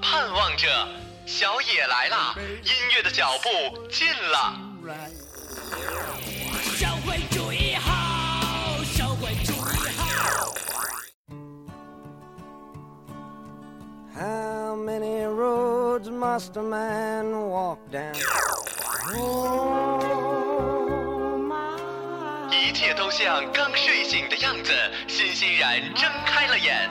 盼望着，小野来了，音乐的脚步近了。社会主义好，社会主义好。How many roads must a man walk down? Oh, 一切都像刚睡醒的样子，欣欣然睁开了眼，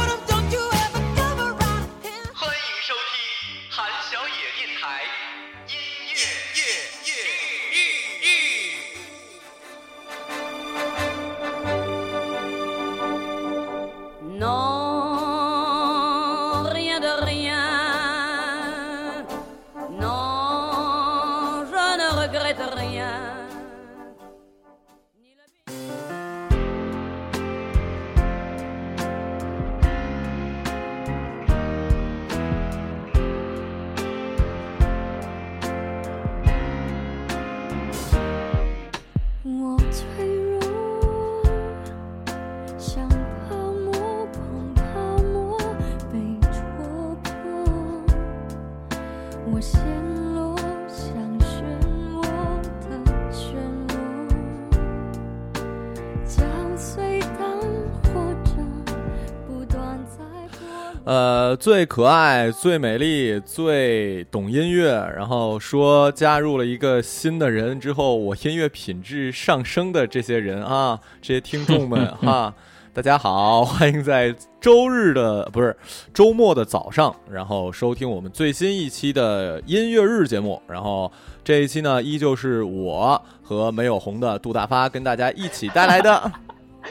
呃，最可爱、最美丽、最懂音乐，然后说加入了一个新的人之后，我音乐品质上升的这些人啊，这些听众们 哈，大家好，欢迎在周日的不是周末的早上，然后收听我们最新一期的音乐日节目。然后这一期呢，依旧是我和没有红的杜大发跟大家一起带来的。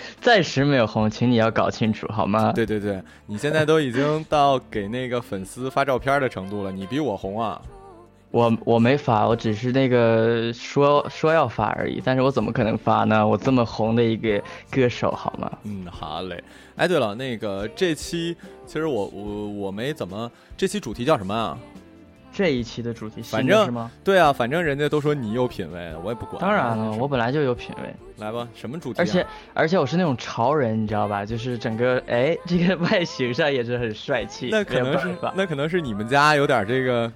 暂时没有红，请你要搞清楚好吗？对对对，你现在都已经到给那个粉丝发照片的程度了，你比我红啊！我我没发，我只是那个说说要发而已，但是我怎么可能发呢？我这么红的一个歌手好吗？嗯，好嘞。哎，对了，那个这期其实我我我没怎么，这期主题叫什么啊？这一期的主题反正？对啊，反正人家都说你有品位，我也不管。当然了，我本来就有品位，来吧，什么主题、啊？而且而且我是那种潮人，你知道吧？就是整个哎，这个外形上也是很帅气。那可能是那可能是你们家有点这个，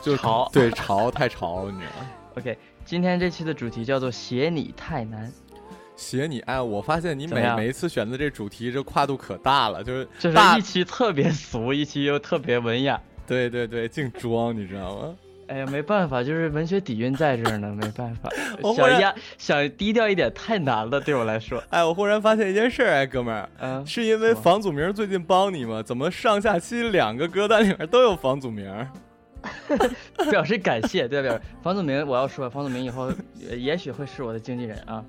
就是潮 对潮太潮了，你知道吗？OK。今天这期的主题叫做“写你太难写你哎，我发现你每每一次选择这主题，这跨度可大了，就是”，就是大一期特别俗，一期又特别文雅。对对对，净装，你知道吗？哎呀，没办法，就是文学底蕴在这儿呢，没办法 想压想低调一点太难了，对我来说。哎，我忽然发现一件事儿，哎，哥们儿，嗯，是因为房祖名最近帮你吗？怎么上下期两个歌单里面都有房祖名？表示感谢，对表示房祖名，我要说，房祖名以后呃也许会是我的经纪人啊。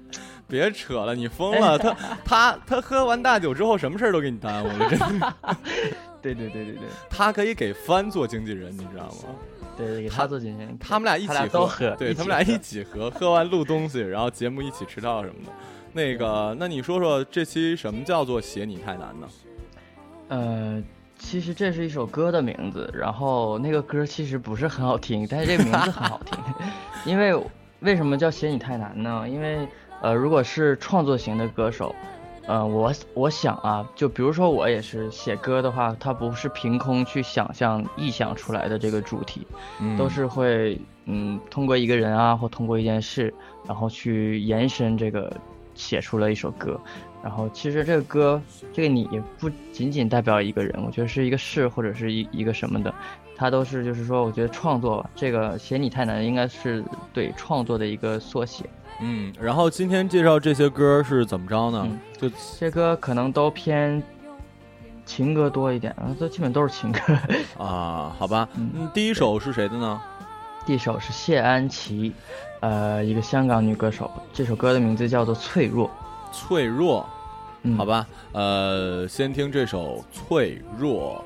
别扯了，你疯了！他 他他喝完大酒之后，什么事儿都给你耽误了，真的。对对对对对他可以给帆做经纪人，你知道吗？对对，给他做经纪人，他们俩一起喝对他们俩一起喝，喝完录东西，然后节目一起迟到什么的。那个，那你说说这期什么叫做写你太难呢？呃，其实这是一首歌的名字，然后那个歌其实不是很好听，但是这个名字很好听。因为为什么叫写你太难呢？因为呃，如果是创作型的歌手，呃，我我想啊，就比如说我也是写歌的话，它不是凭空去想象、臆想出来的这个主题，嗯都是会嗯通过一个人啊，或通过一件事，然后去延伸这个写出了一首歌。然后其实这个歌，这个你也不仅仅代表一个人，我觉得是一个事或者是一一个什么的，它都是就是说，我觉得创作吧，这个写你太难，应该是对创作的一个缩写。嗯，然后今天介绍这些歌是怎么着呢？嗯就这歌可能都偏情歌多一点，啊，这基本都是情歌。啊，好吧，嗯嗯，第一首是谁的呢？第一首是谢安琪，呃，一个香港女歌手，这首歌的名字叫做《脆弱》。脆弱，嗯，好吧，呃，先听这首《脆弱，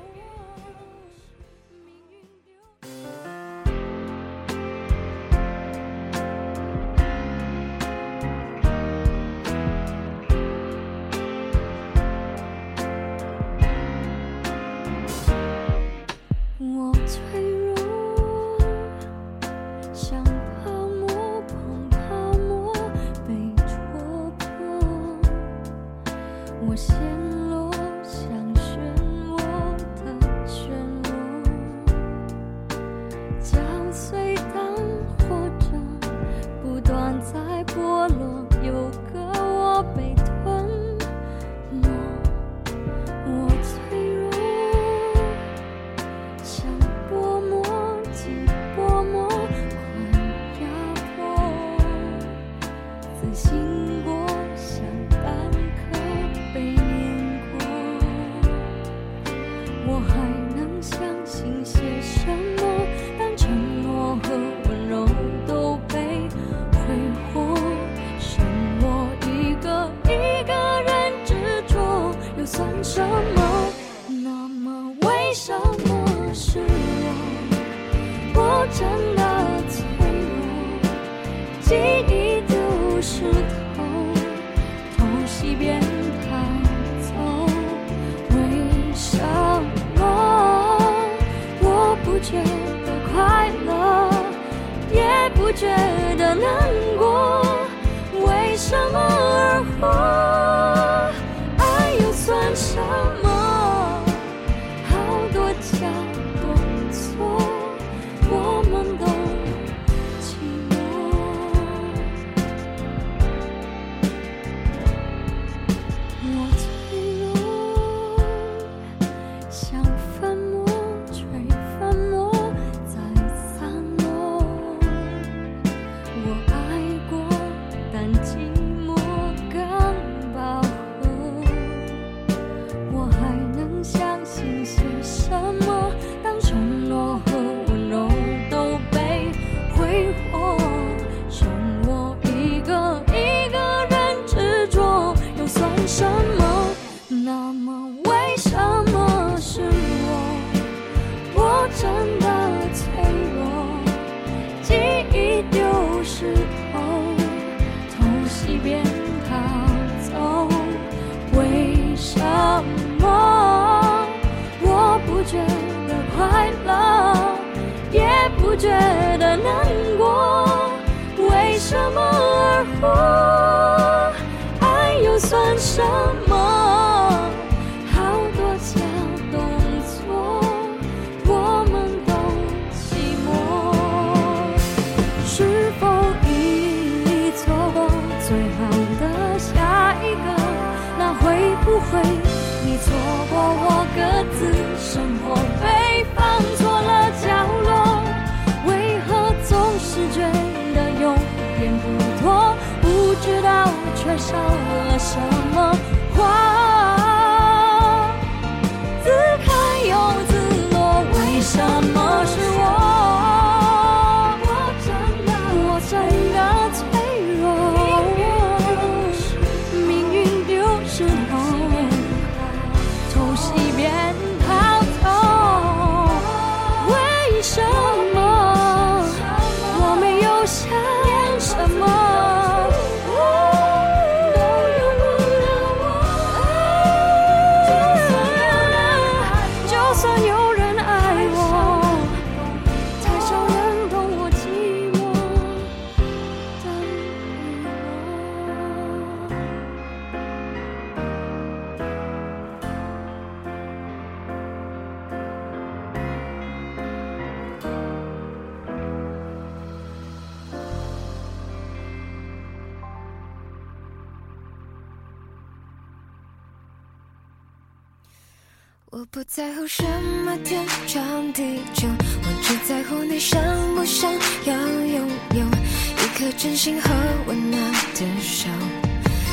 的真心和温暖的手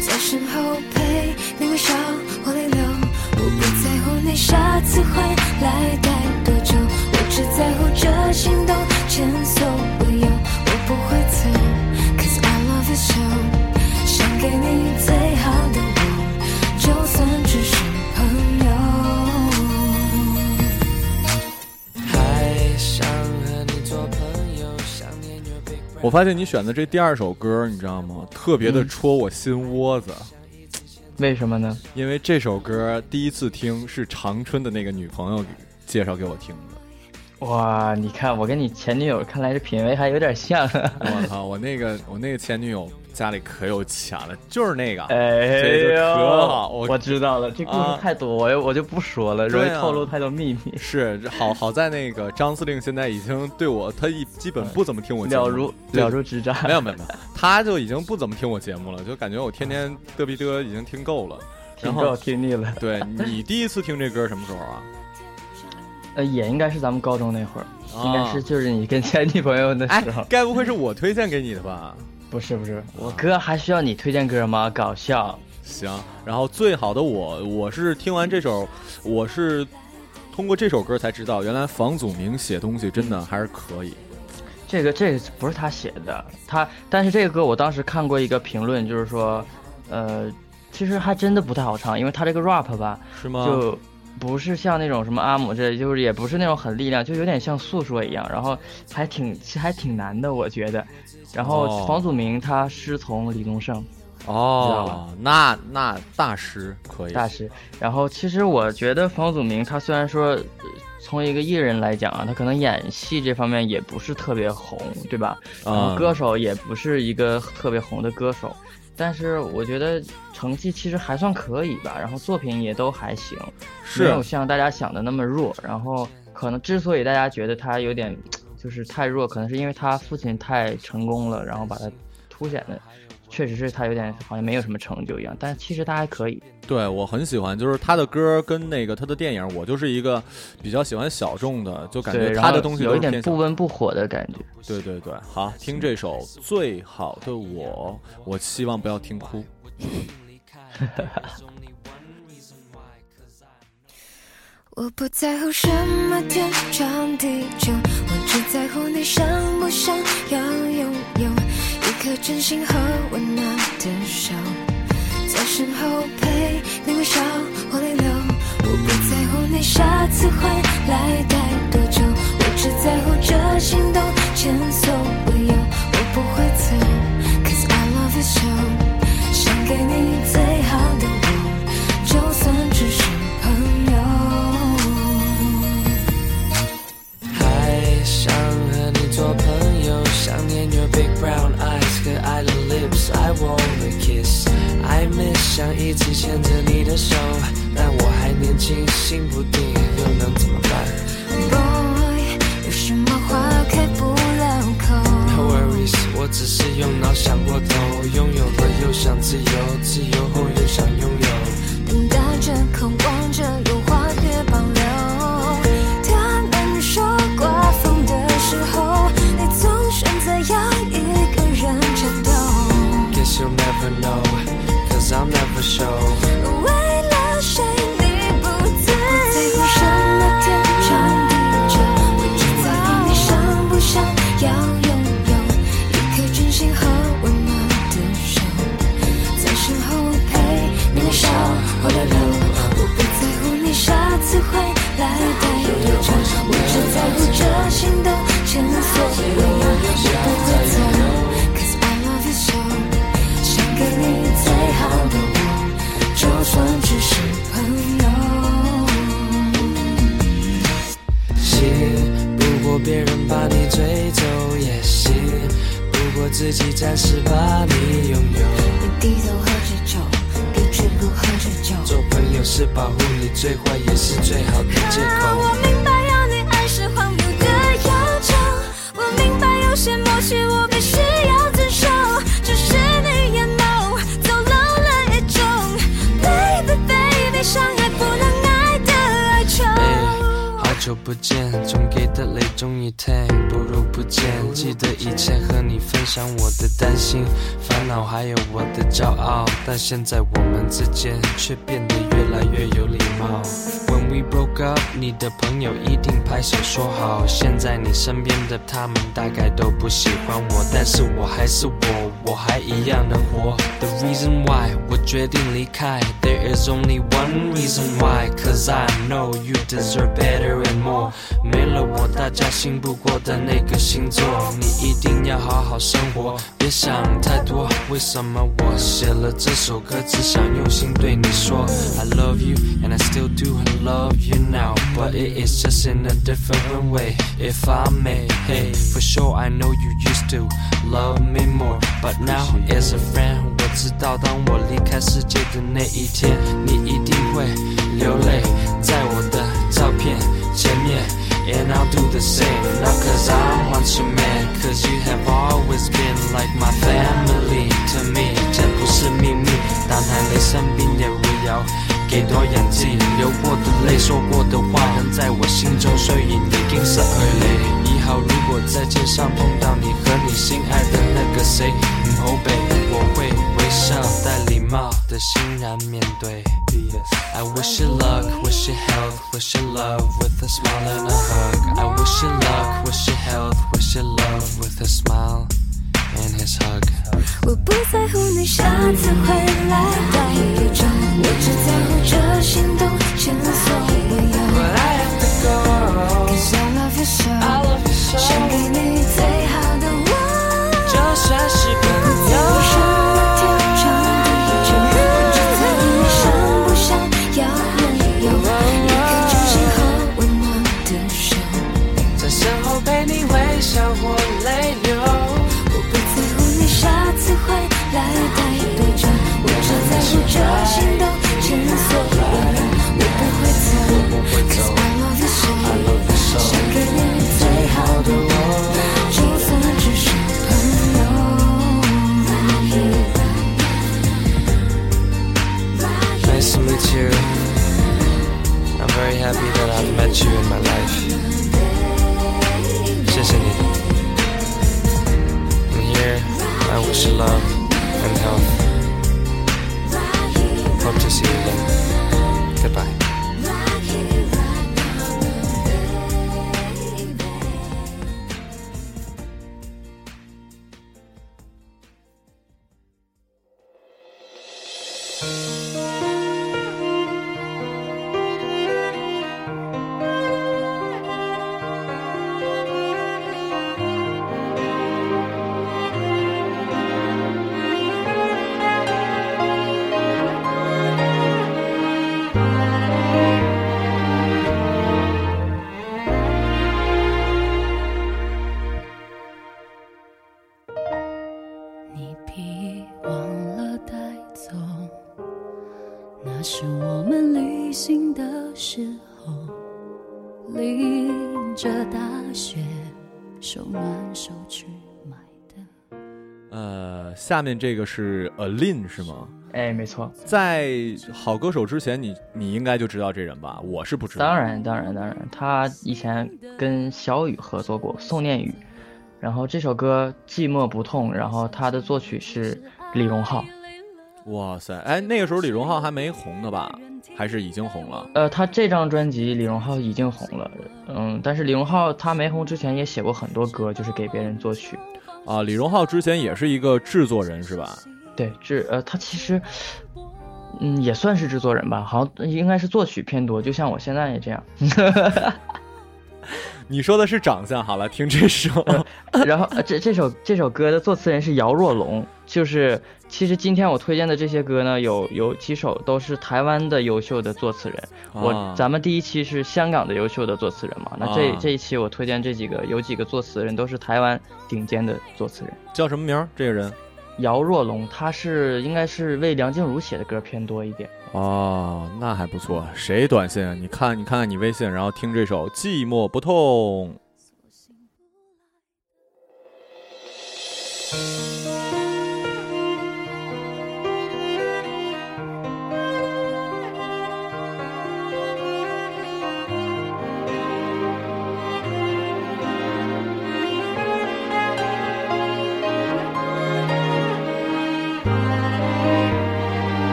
在身后陪你微笑或泪流。我不在乎你下次回来待多久我只在乎这心动前所未有。我不会走 cause i love you so 想给你最我发现你选的这第二首歌，你知道吗？特别的戳我心窝子。为什么呢？因为这首歌第一次听是长春的那个女朋友给介绍给我听的。哇，你看我跟你前女友看来这品味还有点像。我操，我那个我那个前女友。家里可有钱了，就是那个，哎这就呦，可好我我知道了，这故啊事太多，我就我就不说了，容易透露太多秘密。是好好在那个张司令现在已经对我，他一基本不怎么听我节目了如了如指掌。没有没有没有，他就已经不怎么听我节目了，就感觉我天天嘚逼嘚已经听够了。然听够后，听腻了。对你第一次听这歌什么时候啊？呃，也应该是咱们高中那会儿，啊应该是就是你跟前女朋友的哎时候。，该不会是我推荐给你的吧？不是不是，我哥还需要你推荐歌吗？搞笑。行，然后最好的我，我是听完这首，我是通过这首歌才知道，原来房祖名写东西真的还是可以。这个这个不是他写的，他但是这个歌我当时看过一个评论，就是说，呃，其实还真的不太好唱，因为他这个 rap 吧，是吗？就不是像那种什么阿姆这，就是也不是那种很力量，就有点像诉说一样，然后还挺其实还挺难的，我觉得。然后哦房祖名他师从李宗盛哦，那那大师可以，大师，然后其实我觉得房祖名他虽然说。呃从一个艺人来讲啊，他可能演戏这方面也不是特别红，对吧？然后嗯歌手也不是一个特别红的歌手，但是我觉得成绩其实还算可以吧，然后作品也都还行，没有像大家想的那么弱。然后可能之所以大家觉得他有点就是太弱，可能是因为他父亲太成功了，然后把他凸显的，确实是他有点好像没有什么成就一样，但其实他还可以。对我很喜欢，就是他的歌跟那个他的电影，我就是一个比较喜欢小众的，就感，觉他的东西有一点。不温不火的感觉。对对对，好，听这首《最好的我》，我希望不要听哭。我不在乎什么天长地久，我只在乎你想不想真心和温暖的手，在身后陪你微笑或泪流。我不在乎你下次回来待多久，我只在乎这心动前所未有。我不会走，Cause I love you so，想给你的 lips I wanna kiss。I miss 想一直牵着你的手，但我还年轻，心不定，又能怎么办 Boy，有什么话开不了口？？No worries，我只是用脑想过头，拥有了又想自由，自由后又想拥有。等待着，渴望着，现在我们之间却变得越来越有礼貌。When we broke up，你的朋友一定拍手说好。现在你身边的他们大概都不喜欢我，但是我还是我，我还一样能活。The reason why 我决定离开，There is only one reason why，cause I know you deserve better and more。没了我，大家信不过的那个星座，你一定要好好生活，别想太多。为什么我写了这首歌，只想用心对你说，I love you and I still do love love you now, but it is just in a different way. If I may, hey, for sure I know you used to love me more, but now as a friend，我知道当我离开世界的那一天，你一定会流泪在我的照片前面。And I'll do the same, not cause I want you man, cause you have always been like my family to me. 这不是秘密，当含泪生病也不要给多眼睛，流过的泪，说过的话，仍在我心中，所以你已经失去你。以後如果在街上碰到你和你心爱的那个谁，唔好背，笑帶禮貌的欣然面对。I wish you luck, wish you health, wish you love with a smile and a hug. I wish you luck, wish you health, wish you love with a smile and his hug. 我不在乎你下次回来带多久，我只在乎这心动前所未有。But I have to go. Cause I love you so，I love you so. 想给你最好的我。就算是朋友。手挽手去买的。呃，下面这个是 Alin 是吗？哎，没错，在好歌手之前，你你应该就知道这人吧？我是不知道。当然，当然，当然，他以前跟小雨合作过《宋念宇》，然后这首歌《寂寞不痛》，然后他的作曲是李荣浩。哇塞，哎，那个时候李荣浩还没红呢吧？还是已经红了？呃，他这张专辑李荣浩已经红了，嗯，但是李荣浩他没红之前也写过很多歌，就是给别人作曲。啊，李荣浩之前也是一个制作人是吧？对，制呃，他其实，嗯，也算是制作人吧，好像应该是作曲偏多，就像我现在也这样。你说的是长相，好了，听这首。然后呃这这首这首歌的作词人是姚若龙，就是其实今天我推荐的这些歌呢，有有几首都是台湾的优秀的作词人。我啊咱们第一期是香港的优秀的作词人嘛，那这、啊这一期我推荐这几个有几个作词人都是台湾顶尖的作词人。叫什么名儿？这个人？姚若龙，他是应该是为梁静茹写的歌偏多一点。哦，那还不错。谁短信？你看，你看看你微信，然后听这首《寂寞不痛》。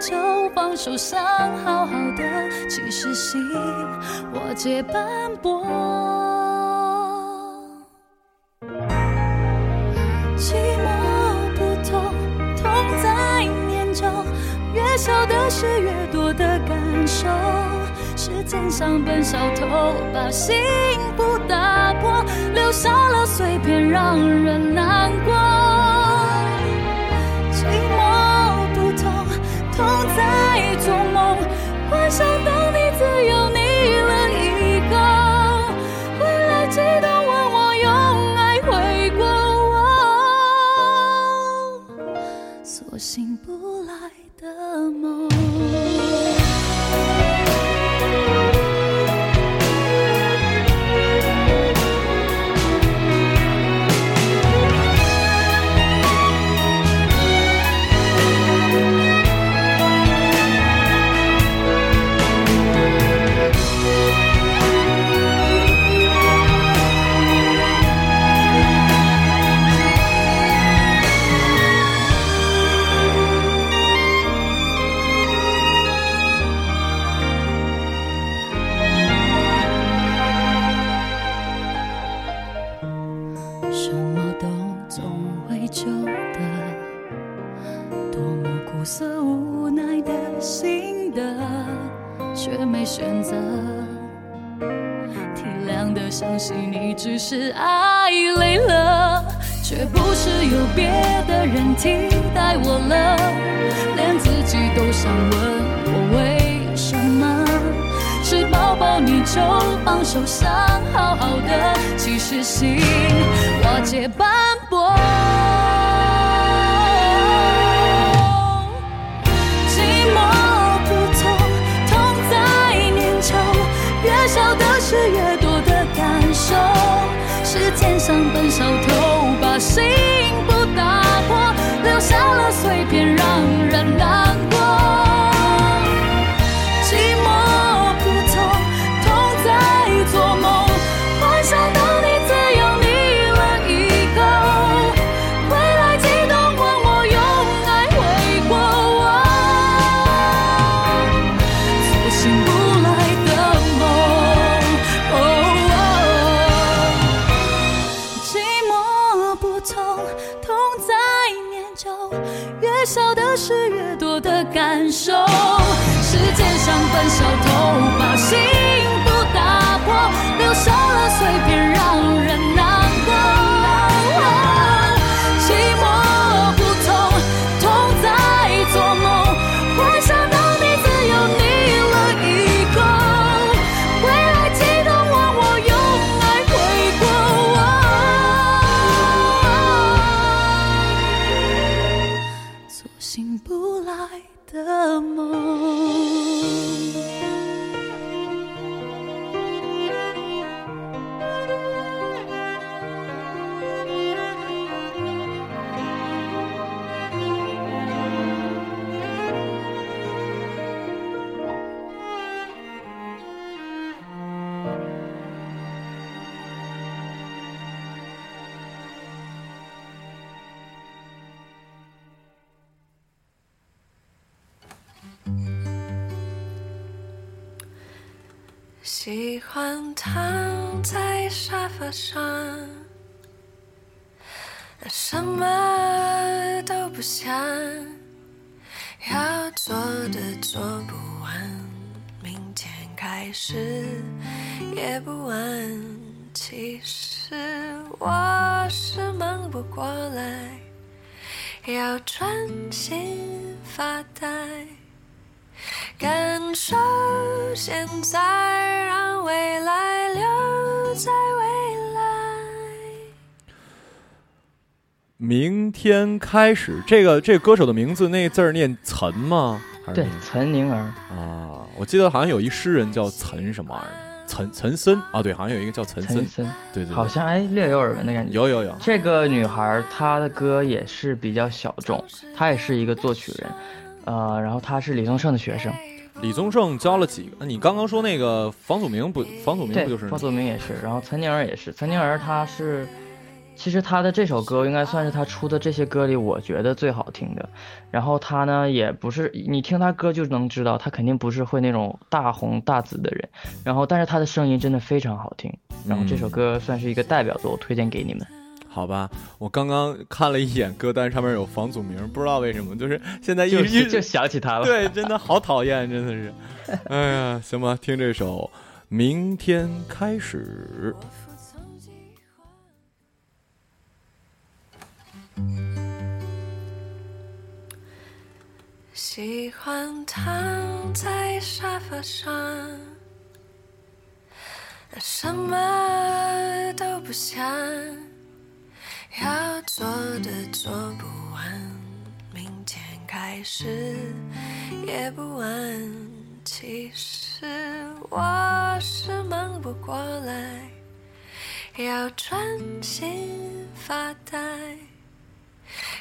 就放手，想好好的，其实心我借斑驳。寂寞不痛，痛在念旧。越小的事，越多的感受。时间像本小偷，把幸福打破，留下了碎片，让人难过。的梦。选择。体谅的相信你只是爱累了，却不是有别的人替代我了，连自己都想问我为什么。吃饱饱你就放手，想好好的，其实心瓦解斑驳。让人难过寂寞不痛痛在做梦幻想当你自由腻了以后未来激动吻我用爱回过做醒不来的梦寂寞不痛痛在念旧越小的事，越多的感受。时间像本小偷，把幸福打破，留下了碎片，让人难什么都不想，要做的做不完，明天开始也不晚。其实我是忙不过来，要专心发呆。感受现在，让未来留在未明天开始，这个这个歌手的名字那字儿念岑吗？还是对，岑宁儿，啊，我记得好像有一诗人叫岑什么玩意儿，岑岑参啊，对，好像有一个叫岑参岑，参，对对对，好像哎略有耳闻的感觉。有有有，这个女孩她的歌也是比较小众，她也是一个作曲人，呃，然后她是李宗盛的学生，李宗盛教了几个？你刚刚说那个房祖名不？房祖名不就是，房祖名也是，然后岑宁儿也是，岑宁儿她是，其实他的这首歌应该算是他出的这些歌里我觉得最好听的，然后他呢也不是你听他歌就能知道，他肯定不是会那种大红大紫的人，然后但是他的声音真的非常好听，然后这首嗯歌算是一个代表作，我推荐给你们。好吧，我刚刚看了一眼歌单，上面有房祖名，不知道为什么，就是现在一就想起他了。对，真的好讨厌，真的是。哎呀，行吧，听这首《明天开始》。喜欢躺在沙发上，什么都不想，要做的做不完，明天开始也不晚。其实我是忙不过来，要专心发呆。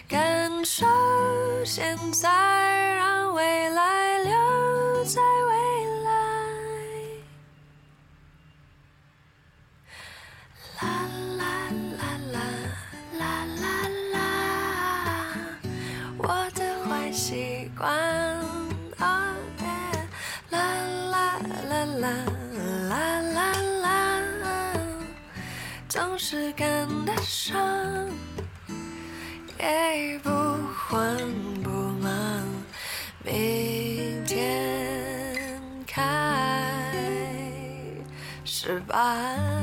感受现在，让未来留在未来。啦啦啦啦啦啦啦，我的坏习惯。哦耶啦啦啦啦啦啦啦，总是赶得上。也不慌不忙，明天开始吧。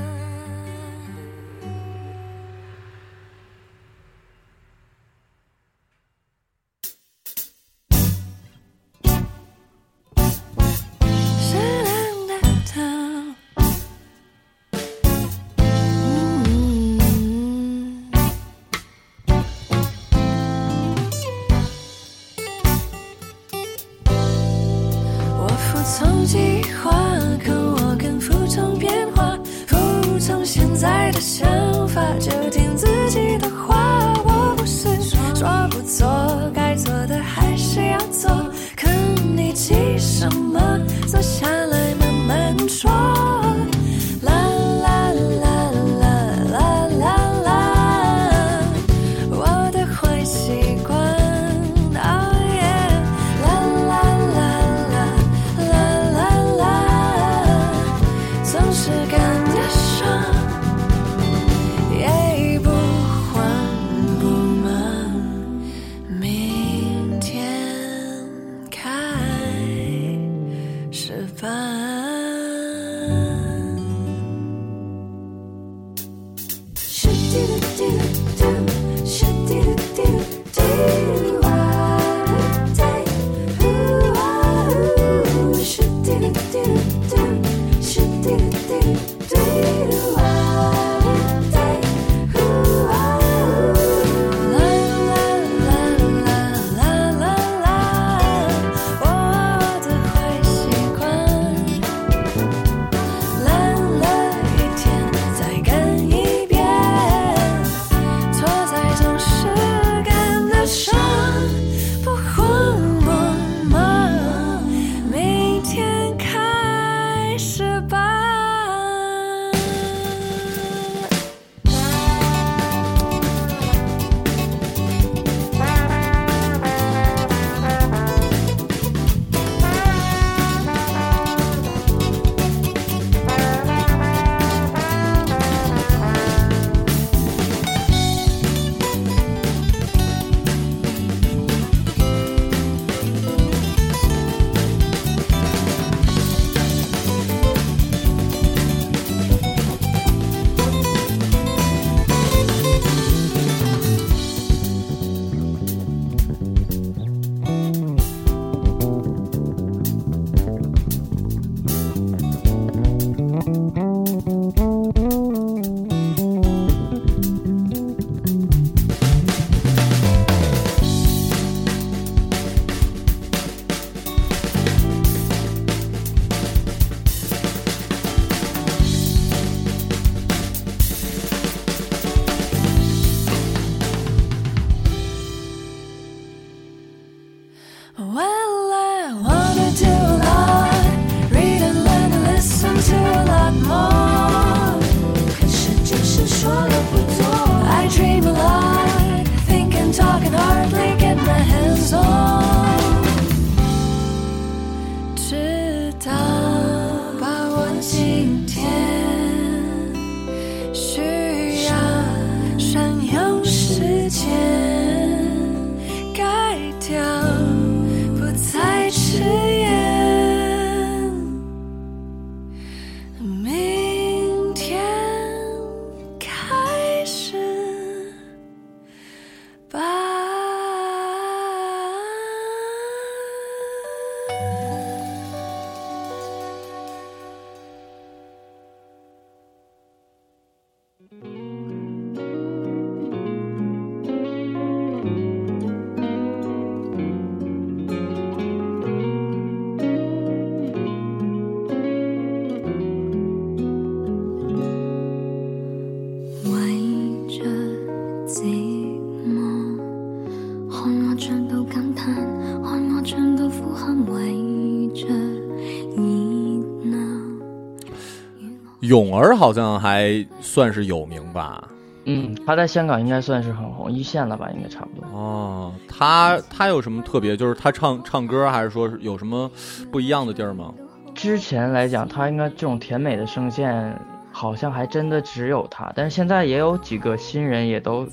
泳儿好像还算是有名吧？嗯，他在香港应该算是很红，一线了吧，应该差不多。哦，他他有什么特别？就是他唱唱歌，还是说有什么不一样的地儿吗？之前来讲，他应该这种甜美的声线，好像还真的只有他。但是现在也有几个新人，也都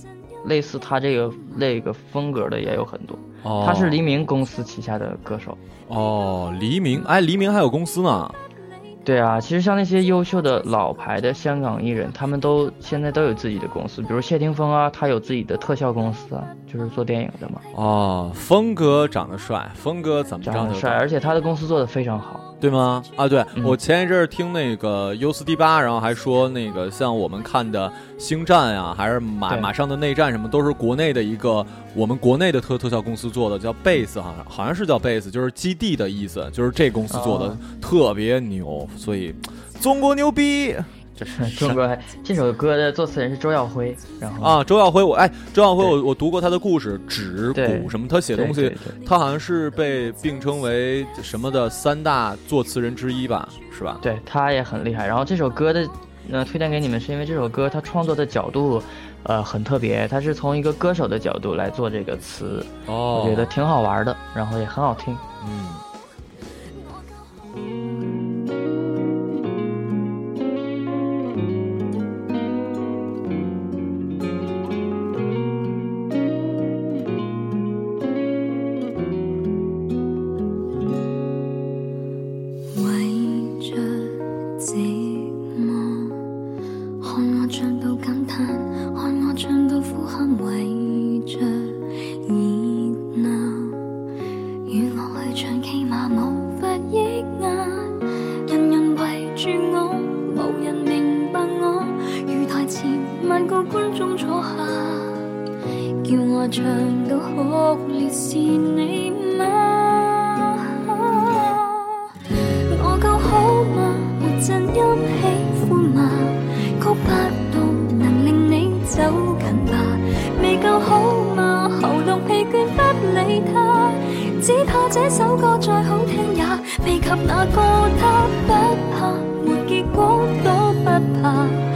类似他这个那个风格的也有很多。哦，他是黎明公司旗下的歌手。哦，黎明，哎，黎明还有公司呢。对啊，其实像那些优秀的老牌的香港艺人，他们都现在都有自己的公司，比如谢霆锋啊，他有自己的特效公司啊，就是做电影的嘛。哦，峰哥长得帅，峰哥怎么长得帅，而且他的公司做的非常好。对吗？啊，对、嗯我前一阵儿听那个 U 四 D 八，然后还说那个像我们看的《星战》啊，还是马马上的内战什么，都是国内的一个我们国内的特特效公司做的，叫 Base 好像好像是叫 Base，就是基地的意思，就是这公司做的、哦特别牛，所以中国牛逼。这是中国这首歌的作词人是周耀辉，然后啊，周耀辉，我哎，周耀辉，对我我读过他的故事，纸对鼓什么，他写东西他好像是被并称为什么的三大作词人之一吧，是吧？对他也很厉害。然后这首歌的呃推荐给你们，是因为这首歌他创作的角度呃很特别，他是从一个歌手的角度来做这个词，哦，我觉得挺好玩的，然后也很好听。嗯。怕，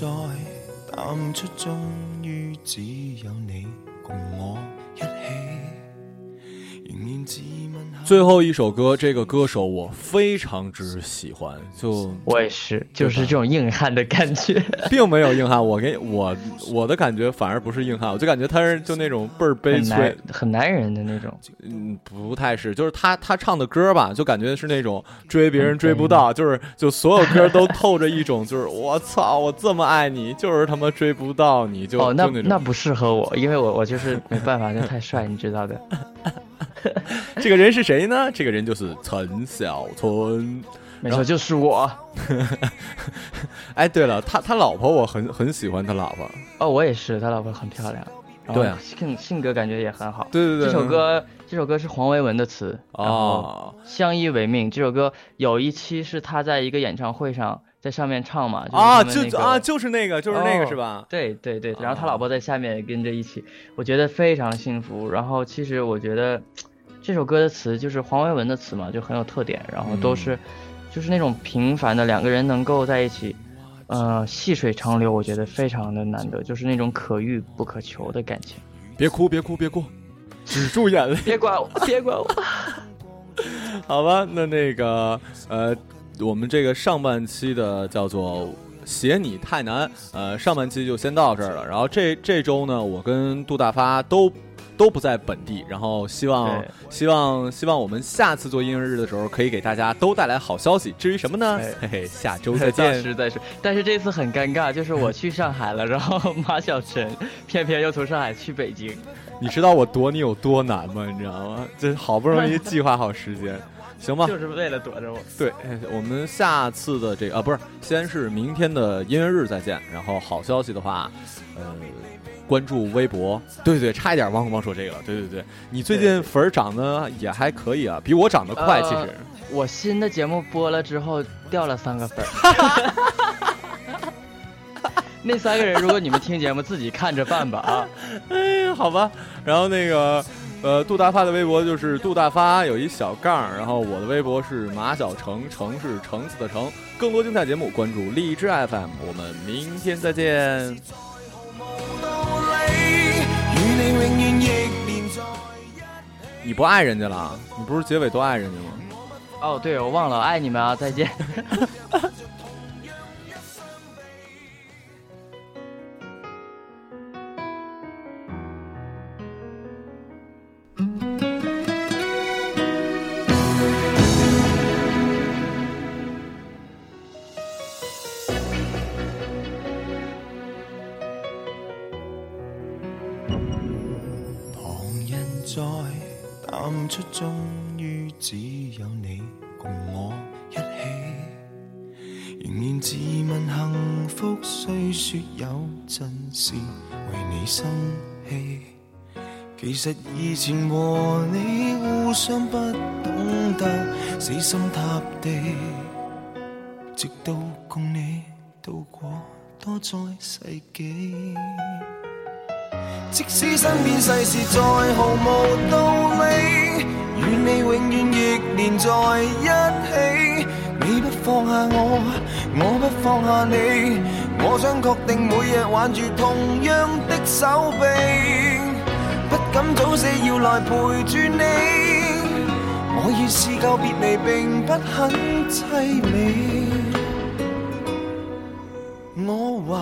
再淡出，终于只有你共我一起，最后一首歌，这个歌手我非常之喜欢，就我也是，就是这种硬汉的感觉。并没有硬汉。我给我我的感觉反而不是硬汉，我就感觉他是就那种倍儿悲催很男，人的那种，嗯，不太是，就是他他唱的歌吧，就感觉是那种追别人追不到，就是就所有歌都透着一种就是我操，我这么爱你，就是他妈追不到你，就哦，那那那不适合我，因为我我就是没办法，那太帅，你知道的。这个人是谁呢？这个人就是陈小春。没错，就是我。哎，对了，他他老婆我很很喜欢他老婆，哦，我也是，他老婆很漂亮，对啊性性格感觉也很好。对对对，这首歌这首歌是黄维文的词，哦，相依为命。这首歌有一期是他在一个演唱会上在上面唱嘛，就是啊，就啊，就是那个，就是那个哦是吧？对对对，然后他哦老婆在下面跟着一起，我觉得非常幸福。然后其实我觉得这首歌的词就是黄维文的词嘛，就很有特点，然后都嗯是、就是那种平凡的两个人能够在一起，呃，细水长流，我觉得非常的难得，就是那种可遇不可求的感情。别哭，别哭，别哭，止住眼泪。别管我，别管我。好吧，那那个呃，我们这个上半期的叫做“写你太难”，呃，上半期就先到这儿了。然后这这周呢，我跟杜大发都都不在本地，然后希望希望希望我们下次做音乐日的时候，可以给大家都带来好消息。至于什么呢？哎嘿嘿，下周再再见。是再是，但是这次很尴尬，就是我去上海了，然后马小晨偏偏又从上海去北京。你知道我躲你有多难吗？你知道吗？这好不容易计划好时间，行吧？就是为了躲着我。对，哎我们下次的这个啊，不是，先是明天的音乐日再见。然后好消息的话，呃，关注微博。对对，差一点忘忘说这个了。对对对，你最近粉儿涨得也还可以啊，比我涨得快，其呃实。我新的节目播了之后掉了三个粉儿。那三个人，如果你们听节目，自己看着办吧啊！哎呀，好吧。然后那个，呃，杜大发的微博就是杜大发有一小杠，然后我的微博是马小成，成是橙子的橙。更多精彩节目关注荔枝 FM，我们明天再见。你不爱人家了？你不是结尾都爱人家吗？哦，对，我忘了，爱你们啊，再见。實以前和你互相不懂得死心塌地，直到共你度過多载世紀。即使身邊世事再毫無道理，與你永遠亦連在一起。你不放下我，我不放下你，我想確定每日挽住同樣的手臂，早死要来陪住你。我已試夠別離並不很凄美，我还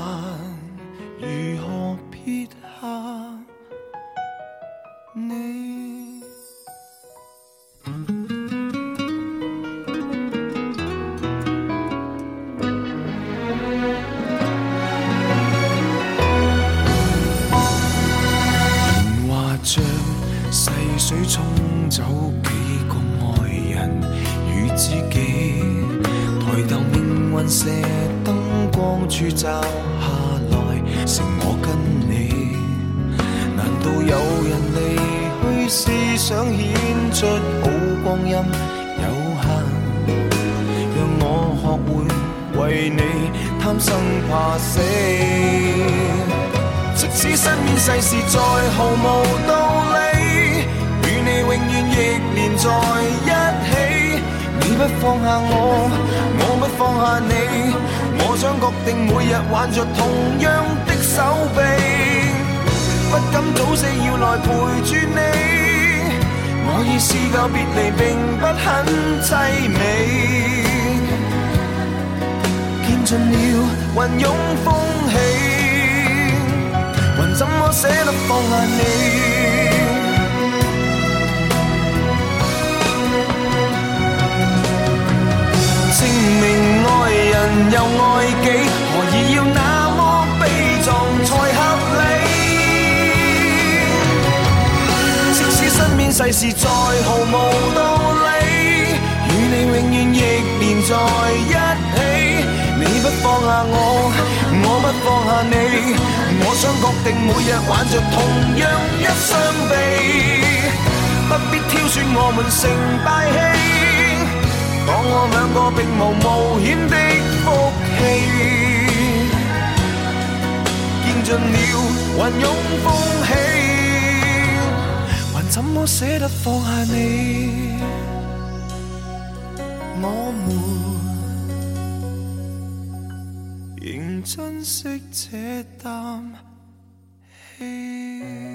世事再毫无道理，与你永远亦连在一起。你不放下我，我不放下你，我想確定每日挽着同样一双臂，不必挑选我们成敗戲。當我两个并无冒险的福气，见尽了云涌风起，怎么舍得放下你？我们仍珍惜这啖气。